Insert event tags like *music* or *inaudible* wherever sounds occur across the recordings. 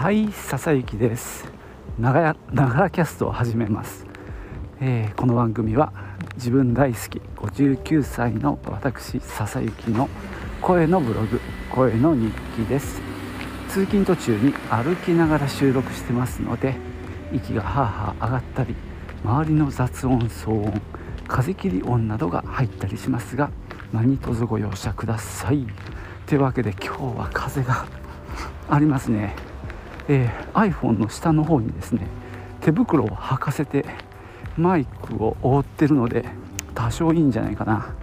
はい笹幸です。ながらキャストを始めます、えー、この番組は自分大好き59歳の私笹幸の声のブログ声の日記です。通勤途中に歩きながら収録してますので息がハーハー上がったり周りの雑音騒音風切り音などが入ったりしますが何卒ご容赦ください。というわけで今日は風がありますね、えー、iPhone の下の方にですね手袋を履かせてマイクを覆ってるので多少いいんじゃないかな。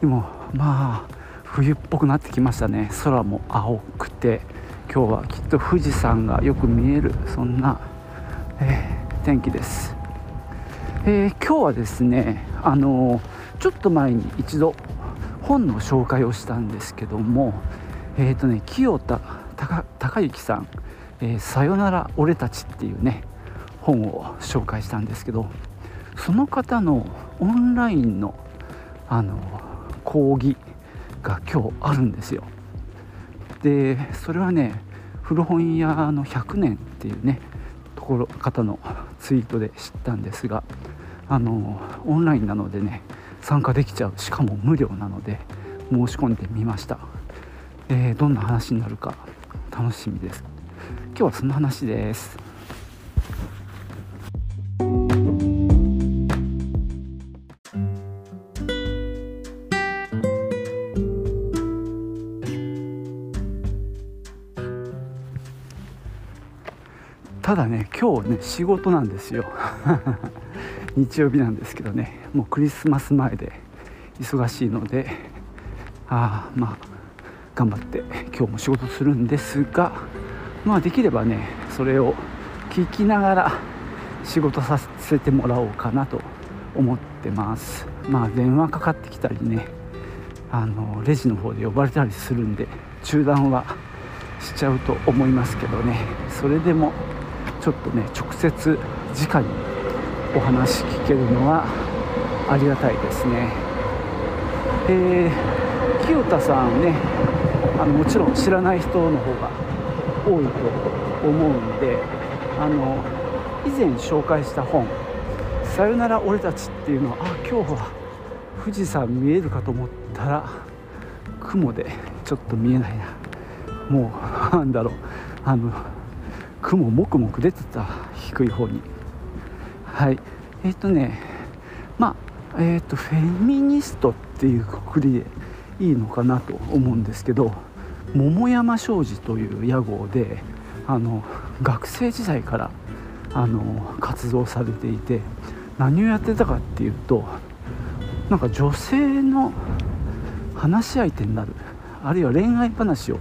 でもまあ冬っぽくなってきましたね。空も青くて今日はきっと富士山がよく見えるそんな、えー、天気です、えー、今日はですねあのちょっと前に一度本の紹介をしたんですけどもえっ、ー、とね清田孝之さん「えー、さよなら俺たち」っていうね本を紹介したんですけどその方のオンラインのあの講義が今日あるんですよ。でそれはね古本屋の100年っていうねところ方のツイートで知ったんですがあのオンラインなのでね参加できちゃうしかも無料なので申し込んでみました、えー、どんな話になるか楽しみです。今日はそんな話です。ただね今日ね仕事なんですよ。*laughs* 日曜日なんですけどね。もうクリスマス前で忙しいのでああまあ頑張って今日も仕事するんですがまあできればねそれを聞きながら仕事させてもらおうかなと思ってます。まあ電話かかってきたりねあのレジの方で呼ばれたりするんで中断はしちゃうと思いますけどね。それでもちょっとね直接直にお話聞けるのはありがたいですね。えー、清田さんねあのもちろん知らない人の方が多いと思うんであの以前紹介した本「さよなら俺たち」っていうのはあ今日は富士山見えるかと思ったら雲でちょっと見えないな。もうなんだろう。あの雲もくもく出てた低い方に。はい。えっ、ー、とねまあえっ、ー、とフェミニストっていうくくりでいいのかなと思うんですけど桃山商事という屋号であの学生時代からあの活動されていて何をやってたかっていうとなんか女性の話し相手になるあるいは恋愛話を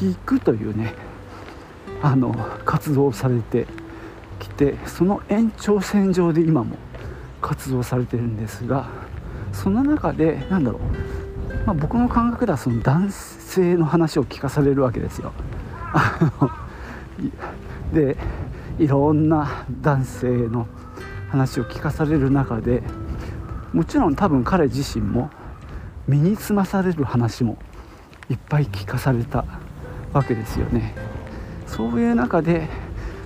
聞くというねあの活動されてきてその延長線上で今も活動されてるんですがその中でなんだろう、まあ、僕の感覚ではその男性性の話を聞かされるわけですよ。でいろんな男性の話を聞かされる中でもちろん多分彼自身も身につまされる話もいっぱい聞かされたわけですよね。そういう中で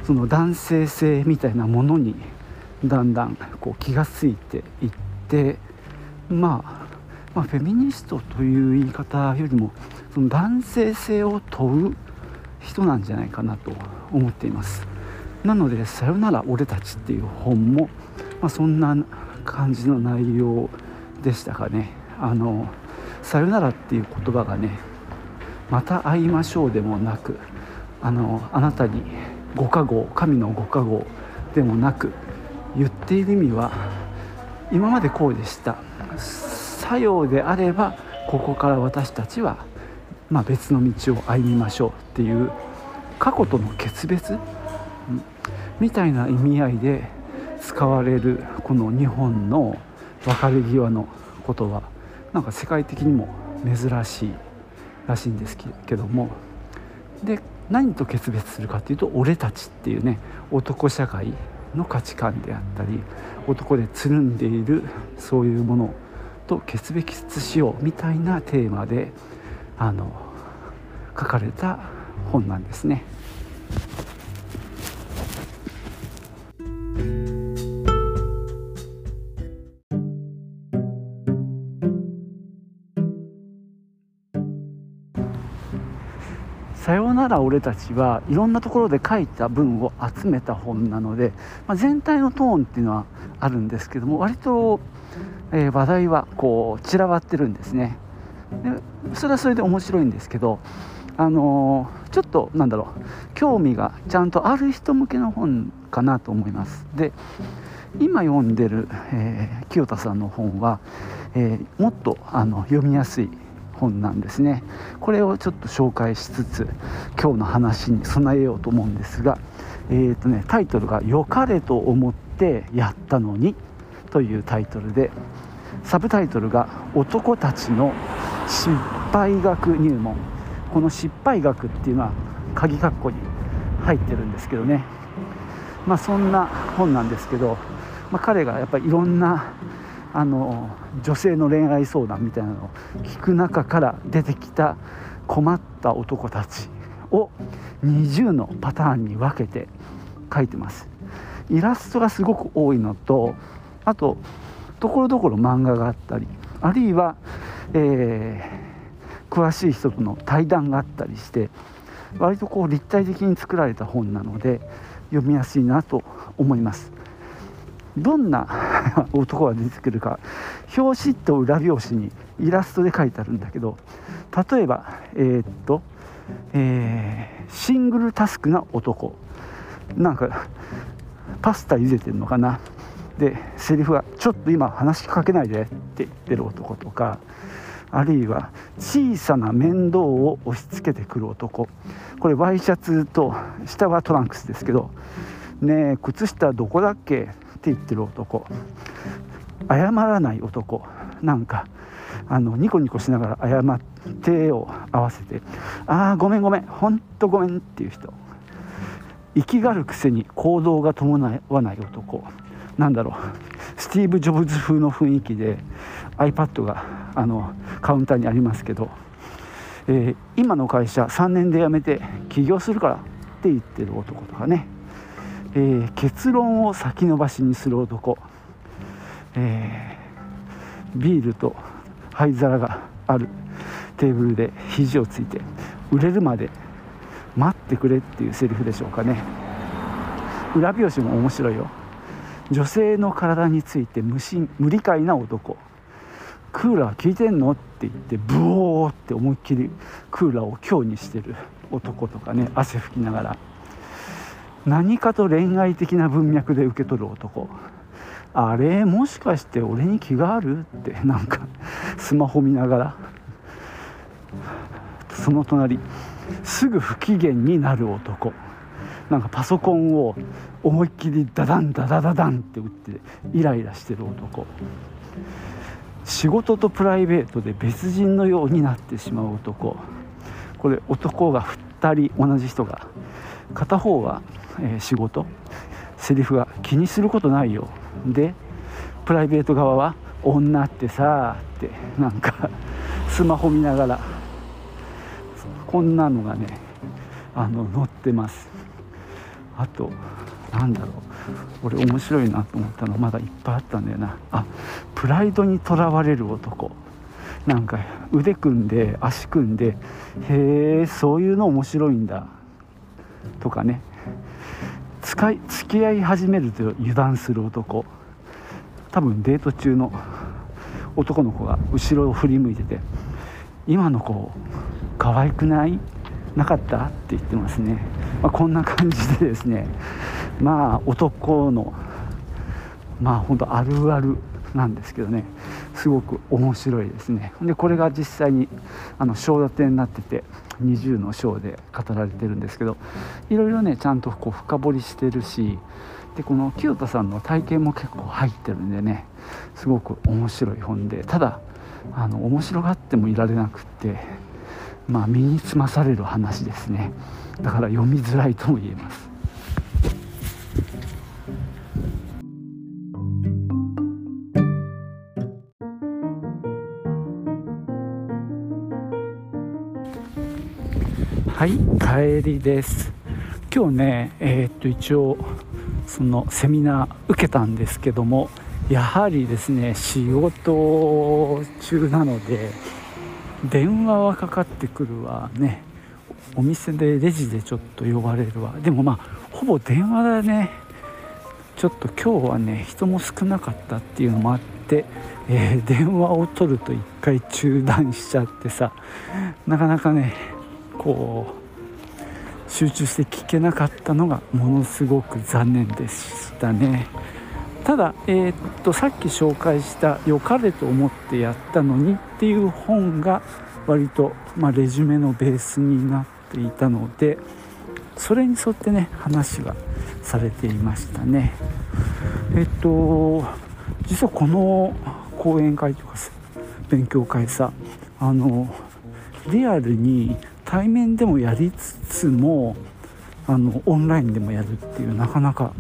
その男性性みたいなものにだんだんこう気が付いていって、まあ、まあフェミニストという言い方よりもその男性性を問う人なんじゃないかなと思っています。なので「さよなら俺たち」っていう本も、まあ、そんな感じの内容でしたかね。あの「さよなら」っていう言葉がねまた会いましょうでもなくあのあなたにご加護神のご加護でもなく言っている意味は今までこうでした。作用であればここから私たちは、まあ、別の道を歩みましょうっていう過去との決別？みたいな意味合いで使われるこの日本の別れ際のことはなんか世界的にも珍しいらしいんですけども。で何と決別するかっていうと俺たちっていうね男社会の価値観であったり男でつるんでいるそういうものと決別しようみたいなテーマであの書かれた本なんですね。さようなら俺たちはいろんなところで書いた文を集めた本なので、まあ、全体のトーンっていうのはあるんですけども割と、えー、話題はこう散らばってるんですね。それはそれで面白いんですけどあのー、ちょっとなんだろう興味がちゃんとある人向けの本かなと思います。で今読んでる、えー、清田さんの本は、えー、もっとあの読みやすい本なんですね。これをちょっと紹介しつつ今日の話に備えようと思うんですが、えーとね、タイトルが「良かれと思ってやったのに」というタイトルでサブタイトルが「男たちの失敗学入門」この失敗学っていうのは鍵括弧に入ってるんですけどね。まあそんな本なんですけど、まあ、彼がやっぱりいろんなあの女性の恋愛相談みたいなのを聞く中から出てきた困った男たちを20のパターンに分けて書いてます。イラストがすごく多いのとあとところどころ漫画があったりあるいは、えー、詳しい人との対談があったりして割とこう立体的に作られた本なので読みやすいなと思います。どんな *laughs* 男が出てくるか表紙と裏表紙にイラストで書いてあるんだけど例えばえー、っと、えー、シングルタスクな男。なんかパスタ茹でてるのかな。でセリフは「ちょっと今話しかけないで」って言ってる男とかあるいは小さな面倒を押し付けてくる男これワイシャツと下はトランクスですけど「ねえ靴下どこだっけ?」って言ってる男謝らない男なんかあのニコニコしながら謝って手を合わせて「ああごめんごめんほんとごめん」っていう人。生きがるくせに行動が伴わない男。なんだろう。スティーブ・ジョブズ風の雰囲気で iPad があのカウンターにありますけど、えー、今の会社3年で辞めて起業するからって言ってる男とかね。えー、結論を先延ばしにする男、えー、ビールと灰皿がある。テーブルで肘をついて売れるまで待ってくれっていうセリフでしょうかね。裏表紙も面白いよ。女性の体について無心無理解な男。クーラー効いてんのって言ってブオーって思いっきりクーラーを強にしてる男とかね汗拭きながら。何かと恋愛的な文脈で受け取る男。あれもしかして俺に気があるって。なんかスマホ見ながら。その隣すぐ不機嫌になる男。なんかパソコンを思いっきりダダンダダダダンって打ってイライラしてる男。仕事とプライベートで別人のようになってしまう男。これ男が2人同じ人が片方はえー、仕事。セリフが気にすることないよ。でプライベート側は女ってさってなんかスマホ見ながら。こんなのがねあの載ってます。あとなんだろう。俺面白いなと思ったのまだいっぱいあったんだよな。あプライドにとらわれる男。なんか腕組んで足組んでへえそういうの面白いんだ。とかね。使い付き合い始めると油断する男。多分デート中の男の子が後ろを振り向いてて「今の子可愛くない？なかった?」って言ってますね、まあ、こんな感じでですね。まあ男のまあ本当あるあるなんですけどね。すごく面白いですね。でこれが実際にあの章立てになってて20の章で語られてるんですけどいろいろねちゃんとこう深掘りしてるしでこの清田さんの体験も結構入ってるんでねすごく面白い本でただあの面白がってもいられなくってまあ身につまされる話ですね。だから読みづらいとも言えます。はい帰りです。今日ねえー、っと一応そのセミナー受けたんですけどもやはりですね仕事中なので電話はかかってくるわね。お店でレジでちょっと呼ばれるわ。でもまあほぼ電話だね。ちょっと今日はね人も少なかったっていうのもあって、えー、電話を取ると1回中断しちゃってさ。なかなかねこう集中して聞けなかったのがものすごく残念でしたね。ただ、えー、っとさっき紹介した「良かれと思ってやったのに」っていう本が割と、まあ、レジュメのベースになっていたのでそれに沿ってね話がされていましたね。えっと実はこの講演会とかさ勉強会さあのリアルに対面でもやりつつもあのオンラインでもやるっていうなかなか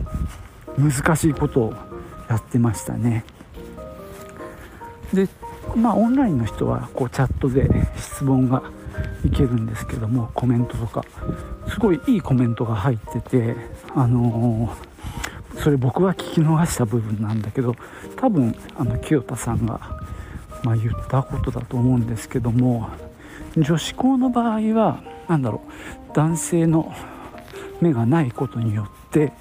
難しいことをやってましたね。でまあオンラインの人はこうチャットで質問がいけるんですけどもコメントとか。すごいいいコメントが入っててあのー、それ僕は聞き逃した部分なんだけど多分あの清田さんが、まあ、言ったことだと思うんですけども女子校の場合は何だろう男性の目がないことによって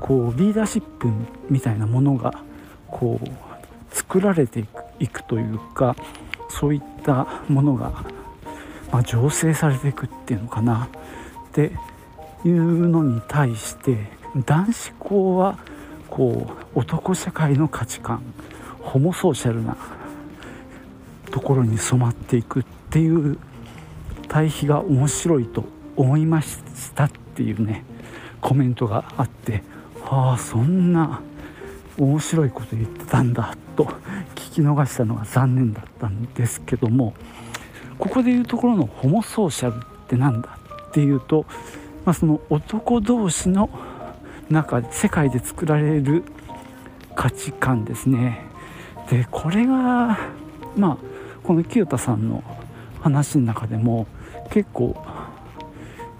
こうリーダーシップみたいなものがこう作られていくいくというかそういったものが、まあ、醸成されていくっていうのかな。っていうのに対して男子校はこう男社会の価値観ホモソーシャルなところに染まっていくっていう対比が面白いと思いましたっていうねコメントがあってああそんな面白いこと言ってたんだと聞き逃したのが残念だったんですけどもここでいうところのホモソーシャルって何だっていうと、まあ、その男同士の中で世界で作られる価値観ですね。でこれがまあこの清田さんの話の中でも結構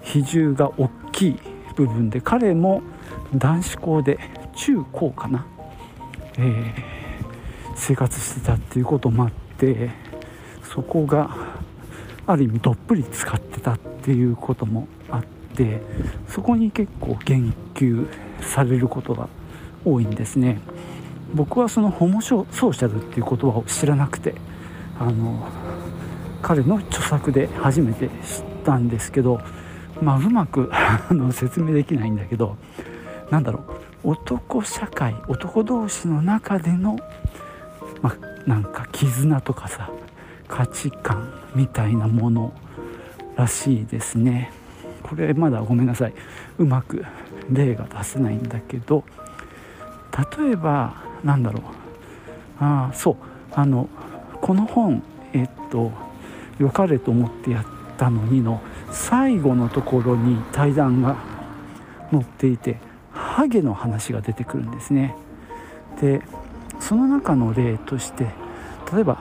比重が大きい部分で彼も男子校で中高かな、えー、生活してたっていうこともあってそこがある意味どっぷり使ってたっていうこともあってそこに結構言及されることが多いんですね。僕はそのホモソーシャルっていう言葉を知らなくてあの彼の著作で初めて知ったんですけどまあうまく説明できないんだけどなんだろう。男社会男同士の中での、ま、なんか絆とかさ価値観みたいなものらしいですね。これまだごめんなさい。うまく例が出せないんだけど。例えばなんだろう。ああそう。あのこの本えっと「よかれと思ってやったのに」の最後のところに対談が載っていて。ハゲの話が出てくるんですね。でその中の例として例えば、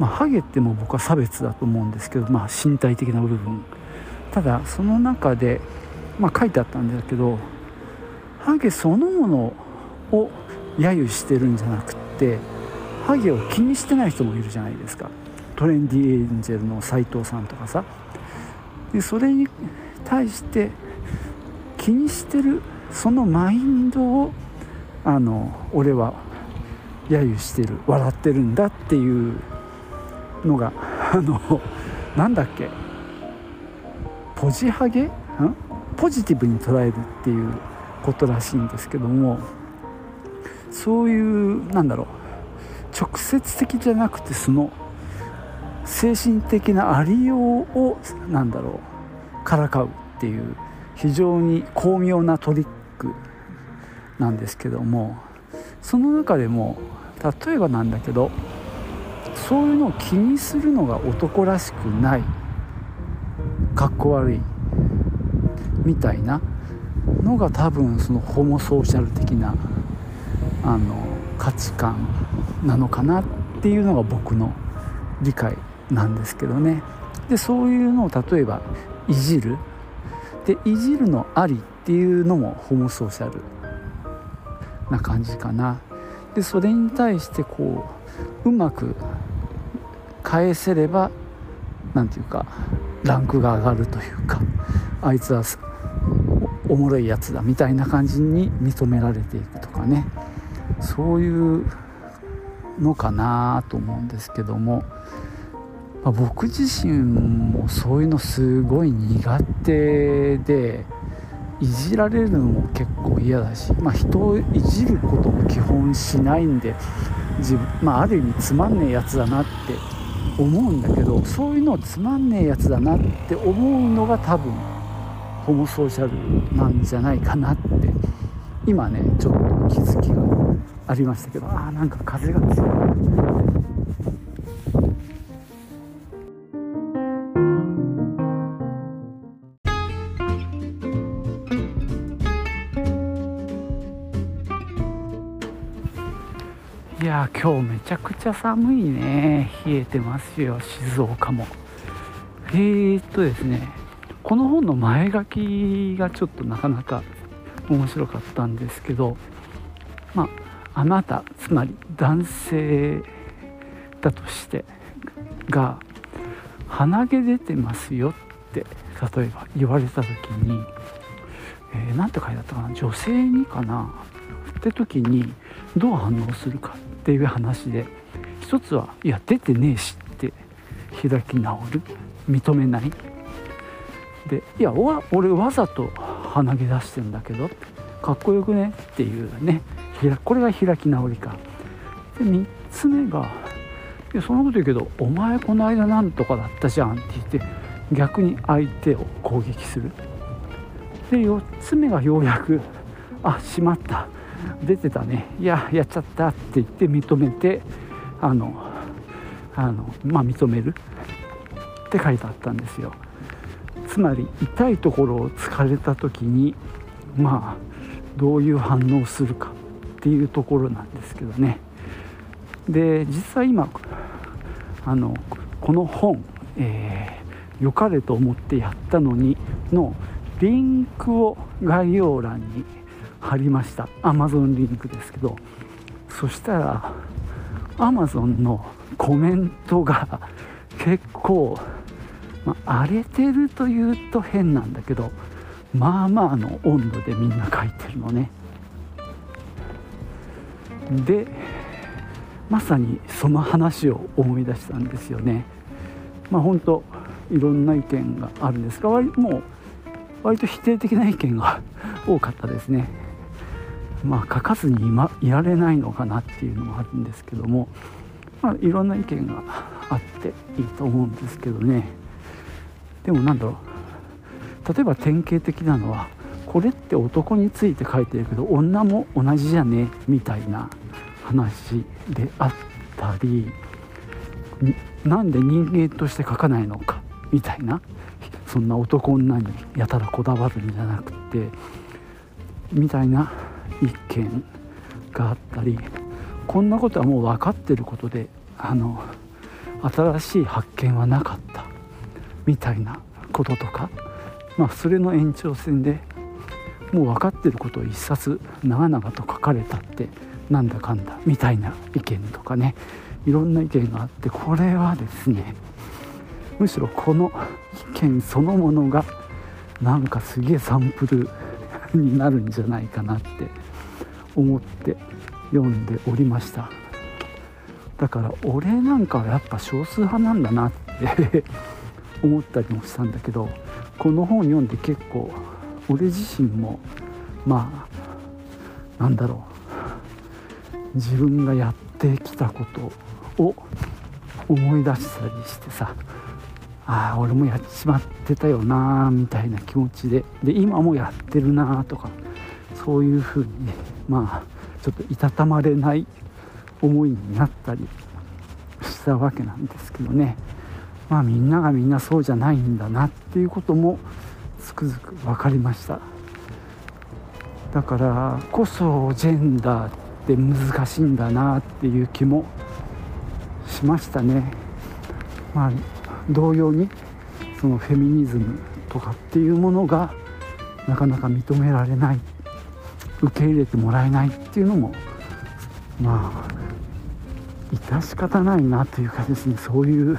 まあ、ハゲってもう僕は差別だと思うんですけど、まあ、身体的な部分。ただその中で、まあ、書いてあったんだけどハゲそのものを揶揄してるんじゃなくってハゲを気にしてない人もいるじゃないですか。トレンディエンジェルの斎藤さんとかさ。でそれに対して気にしてるそのマインドをあの俺は揶揄してる笑ってるんだっていうのが *laughs* あのなんだっけ？ポジハゲ？ん？ポジティブに捉えるっていうことらしいんですけどもそういうなんだろう。直接的じゃなくてその精神的なありようをなんだろうからかうっていう非常に巧妙なトリッなんですけどもその中でも例えばなんだけどそういうのを気にするのが男らしくないかっこ悪いみたいなのが多分そのホモソーシャル的なあの価値観なのかなっていうのが僕の理解なんですけどね。でそういうのを例えばいじる。でいじるのありっていうのもホモソーシャル。な感じかな。でそれに対してこううまく返せれば何て言うかランクが上がるというかあいつはおもろいやつだみたいな感じに認められていくとかね。そういうのかなと思うんですけども、まあ、僕自身もそういうのすごい苦手でいじられるのも結構嫌だし、まあ、人をいじることも基本しないんで自分、まあ、ある意味つまんねえやつだなって思うんだけどそういうのをつまんねえやつだなって思うのが多分ホモソーシャルなんじゃないかなって今ねちょっと気づきがありましたけどあーなんか風が強い。や今日めちゃくちゃ寒いね。冷えてますよ静岡も。えー、っとですねこの本の前書きがちょっとなかなか面白かったんですけどまああなたつまり男性だとしてが鼻毛出てますよって例えば言われた時に何、えー、て書いてあったかな女性にかなって時にどう反応するかっていう話で一つはいや出てねえしって開き直る。認めない。でいや俺わざと鼻毛出してんだけどかっこよくねっていうね。これが開き直りか。で3つ目がいやそんなこと言うけどお前この間なんとかだったじゃんって言って逆に相手を攻撃する。で4つ目がようやくあしまった。出てたね。いややっちゃったって言って認めてあのあのまあ認めるって書いてあったんですよ。つまり痛いところを突かれた時にまあどういう反応をするかっていうところなんですけどね。で実際今あのこの本、えー、良かれと思ってやったのにのリンクを概要欄に貼りました。Amazon リンクですけど。そしたら Amazon のコメントが *laughs* 結構、ま、荒れてるというと変なんだけどまあまあの温度でみんな書いてるのね。でまさにその話を思い出したんですよね。まあ本当いろんな意見があるんですが割もう割と否定的な意見が多かったですね。まあ書かずに今いられないのかなっていうのもあるんですけども、まあ、いろんな意見があっていいと思うんですけどね。でもなんだろう。例えば典型的なのはこれって男について書いてるけど女も同じじゃねみたいな話であったりなんで人間として書かないのかみたいなそんな男女にやたらこだわるんじゃなくてみたいな意見があったりこんなことはもう分かってることであの新しい発見はなかったみたいなこととか、まあ、それの延長線でもう分かってることを一冊長々と書かれたってなんだかんだみたいな意見とかねいろんな意見があってこれはですねむしろこの意見そのものがなんかすげえサンプルになるんじゃないかなって思って読んでおりました。だから俺なんかはやっぱ少数派なんだなって *laughs* 思ったりもしたんだけどこの本読んで結構俺自身もまあなんだろう。自分がやってきたことを思い出したりしてさああ俺もやっちまってたよなみたいな気持ちでで今もやってるなとかそういうふうにねまあちょっといたたまれない思いになったりしたわけなんですけどね。まあみんながみんなそうじゃないんだなっていうこともつくづく分かりました。だからこそジェンダーって難しいんだなっていう気もしましたね。まあ同様にそのフェミニズムとかっていうものがなかなか認められない。受け入れてもらえないっていうのもまあ致し方ないなというかですねそういう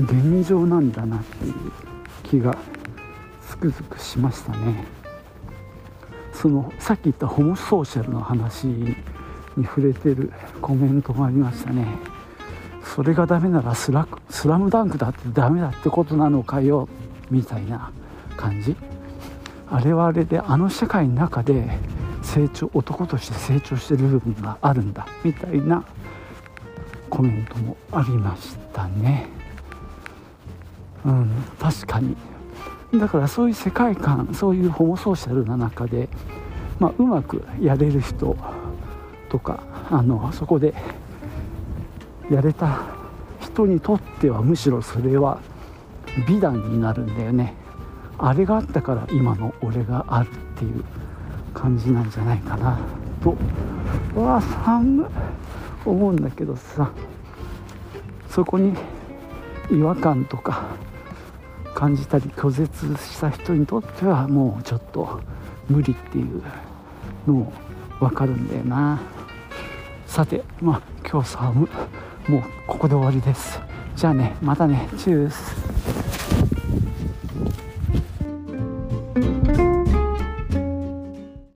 現状なんだなっていう気がつくづくしましたね。そのさっき言ったホモソーシャルの話に触れてるコメントがありましたね。それがダメならスラスラムダンクだってダメだってことなのかよみたいな感じ。あれはあれであの社会の中で成長男として成長してる部分があるんだみたいなコメントもありましたね。うん確かに。だからそういう世界観そういうホモソーシャルな中で、まあ、うまくやれる人とかあのそこでやれた人にとってはむしろそれは美談になるんだよね。あれがあったから今の俺があるっていう感じなんじゃないかな。と。わあ寒思うんだけどさ。そこに違和感とか感じたり拒絶した人にとってはもうちょっと無理っていうのも分かるんだよな。さてまあ今日寒もうここで終わりです。じゃあねまたね。チュース。